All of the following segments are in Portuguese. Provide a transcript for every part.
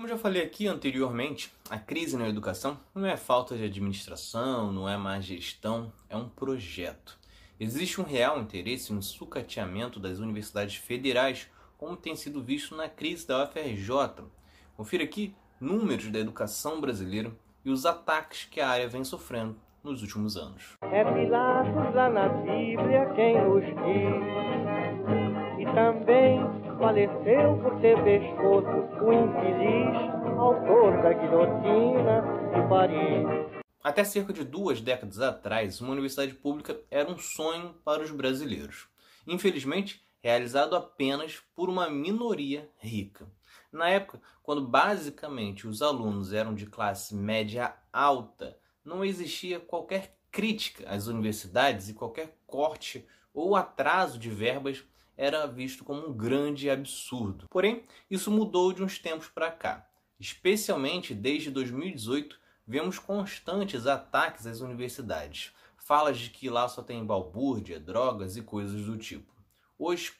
Como já falei aqui anteriormente, a crise na educação não é falta de administração, não é má gestão, é um projeto. Existe um real interesse no sucateamento das universidades federais, como tem sido visto na crise da UFRJ. Confira aqui números da educação brasileira e os ataques que a área vem sofrendo nos últimos anos. É Pilatos lá na Bíblia quem nos diz, e também faleceu por ter pescoço o infeliz autor da guilhotina de Paris. Até cerca de duas décadas atrás, uma universidade pública era um sonho para os brasileiros. Infelizmente, realizado apenas por uma minoria rica. Na época, quando basicamente os alunos eram de classe média alta, não existia qualquer crítica às universidades e qualquer corte ou atraso de verbas era visto como um grande absurdo. Porém, isso mudou de uns tempos para cá. Especialmente desde 2018, vemos constantes ataques às universidades. Falas de que lá só tem balbúrdia, drogas e coisas do tipo. Hoje,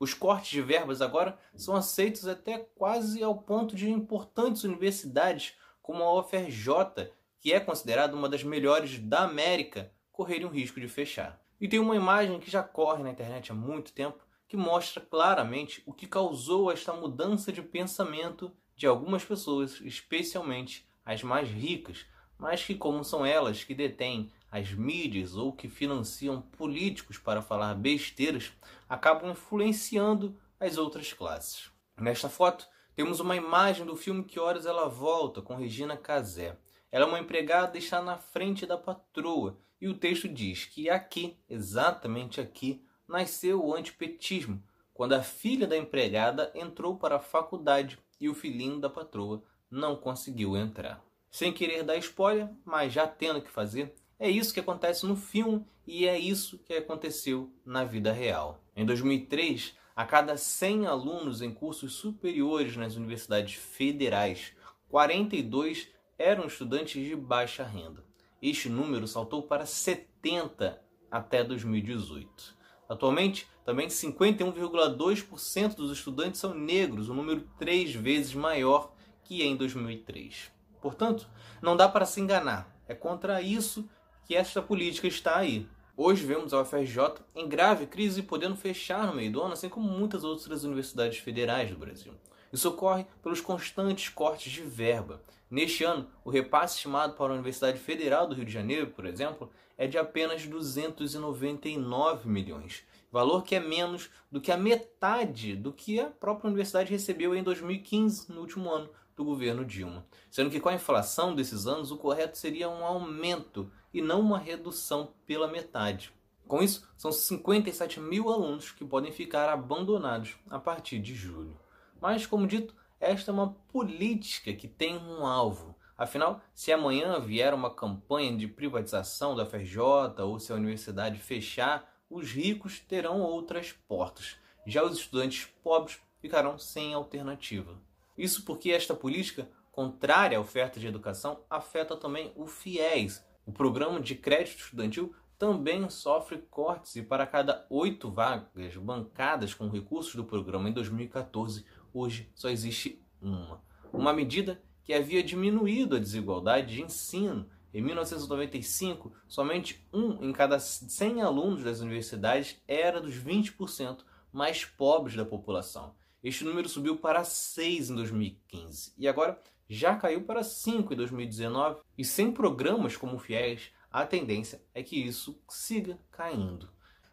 os cortes de verbas agora são aceitos até quase ao ponto de importantes universidades como a UFRJ, que é considerada uma das melhores da América, correrem o risco de fechar. E tem uma imagem que já corre na internet há muito tempo que mostra claramente o que causou esta mudança de pensamento de algumas pessoas, especialmente as mais ricas, mas que, como são elas que detêm as mídias ou que financiam políticos para falar besteiras, acabam influenciando as outras classes. Nesta foto, temos uma imagem do filme Que Horas Ela Volta, com Regina Casé. Ela é uma empregada e está na frente da patroa, e o texto diz que aqui, exatamente aqui, nasceu o antipetismo, quando a filha da empregada entrou para a faculdade e o filhinho da patroa não conseguiu entrar. Sem querer dar spoiler, mas já tendo que fazer, é isso que acontece no filme e é isso que aconteceu na vida real. Em 2003, a cada 100 alunos em cursos superiores nas universidades federais, 42 eram estudantes de baixa renda. Este número saltou para 70 até 2018. Atualmente, também 51,2% dos estudantes são negros, um número três vezes maior que em 2003. Portanto, não dá para se enganar. É contra isso que esta política está aí. Hoje vemos a UFRJ em grave crise, podendo fechar no meio do ano, assim como muitas outras universidades federais do Brasil. Isso ocorre pelos constantes cortes de verba. Neste ano, o repasse estimado para a Universidade Federal do Rio de Janeiro, por exemplo, é de apenas 299 milhões, valor que é menos do que a metade do que a própria universidade recebeu em 2015, no último ano do governo Dilma. Sendo que com a inflação desses anos, o correto seria um aumento e não uma redução pela metade. Com isso, são 57 mil alunos que podem ficar abandonados a partir de julho. Mas, como dito, esta é uma política que tem um alvo. Afinal, se amanhã vier uma campanha de privatização da FRJ ou se a universidade fechar, os ricos terão outras portas. Já os estudantes pobres ficarão sem alternativa. Isso porque esta política, contrária à oferta de educação, afeta também o FIES. O programa de crédito estudantil também sofre cortes e para cada oito vagas bancadas com recursos do programa em 2014, hoje só existe uma. Uma medida que havia diminuído a desigualdade de ensino. Em 1995, somente um em cada 100 alunos das universidades era dos 20% mais pobres da população. Este número subiu para 6 em 2015 e agora já caiu para 5 em 2019. E sem programas como o FIES, a tendência é que isso siga caindo.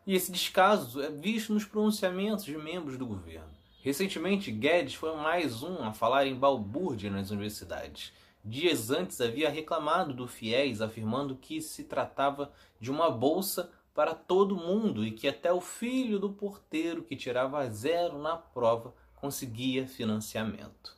E esse descaso é visto nos pronunciamentos de membros do governo. Recentemente, Guedes foi mais um a falar em balbúrdia nas universidades. Dias antes havia reclamado do FIES, afirmando que se tratava de uma bolsa para todo mundo e que até o filho do porteiro que tirava zero na prova conseguia financiamento,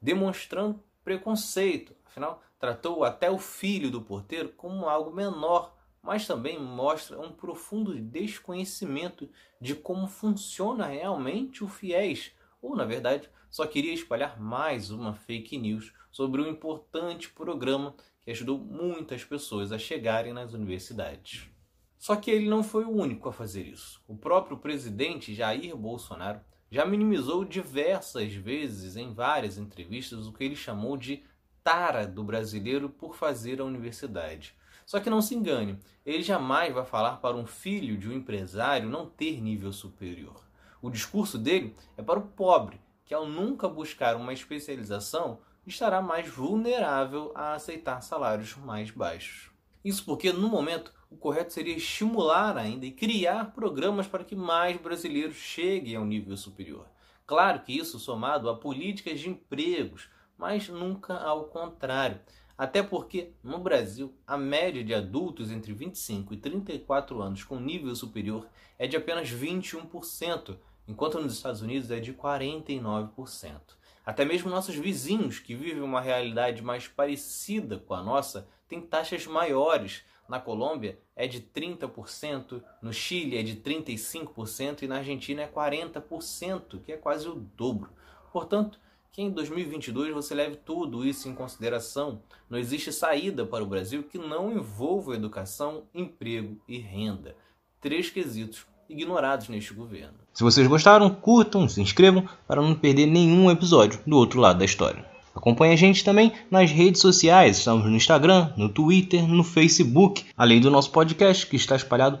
demonstrando preconceito. Afinal, tratou até o filho do porteiro como algo menor mas também mostra um profundo desconhecimento de como funciona realmente o FIES, ou na verdade só queria espalhar mais uma fake news sobre um importante programa que ajudou muitas pessoas a chegarem nas universidades. Só que ele não foi o único a fazer isso. O próprio presidente Jair Bolsonaro já minimizou diversas vezes em várias entrevistas o que ele chamou de tara do brasileiro por fazer a universidade. Só que não se engane, ele jamais vai falar para um filho de um empresário não ter nível superior. O discurso dele é para o pobre, que ao nunca buscar uma especialização estará mais vulnerável a aceitar salários mais baixos. Isso porque, no momento, o correto seria estimular ainda e criar programas para que mais brasileiros cheguem ao nível superior. Claro que isso somado a políticas de empregos, mas nunca ao contrário. Até porque, no Brasil, a média de adultos entre 25 e 34 anos com nível superior é de apenas 21%, enquanto nos Estados Unidos é de 49%. Até mesmo nossos vizinhos, que vivem uma realidade mais parecida com a nossa, têm taxas maiores. Na Colômbia é de 30%, no Chile é de 35% e na Argentina é 40%, que é quase o dobro. Portanto, que em 2022 você leve tudo isso em consideração. Não existe saída para o Brasil que não envolva educação, emprego e renda. Três quesitos ignorados neste governo. Se vocês gostaram, curtam, se inscrevam para não perder nenhum episódio do outro lado da história. Acompanhe a gente também nas redes sociais, estamos no Instagram, no Twitter, no Facebook, além do nosso podcast que está espalhado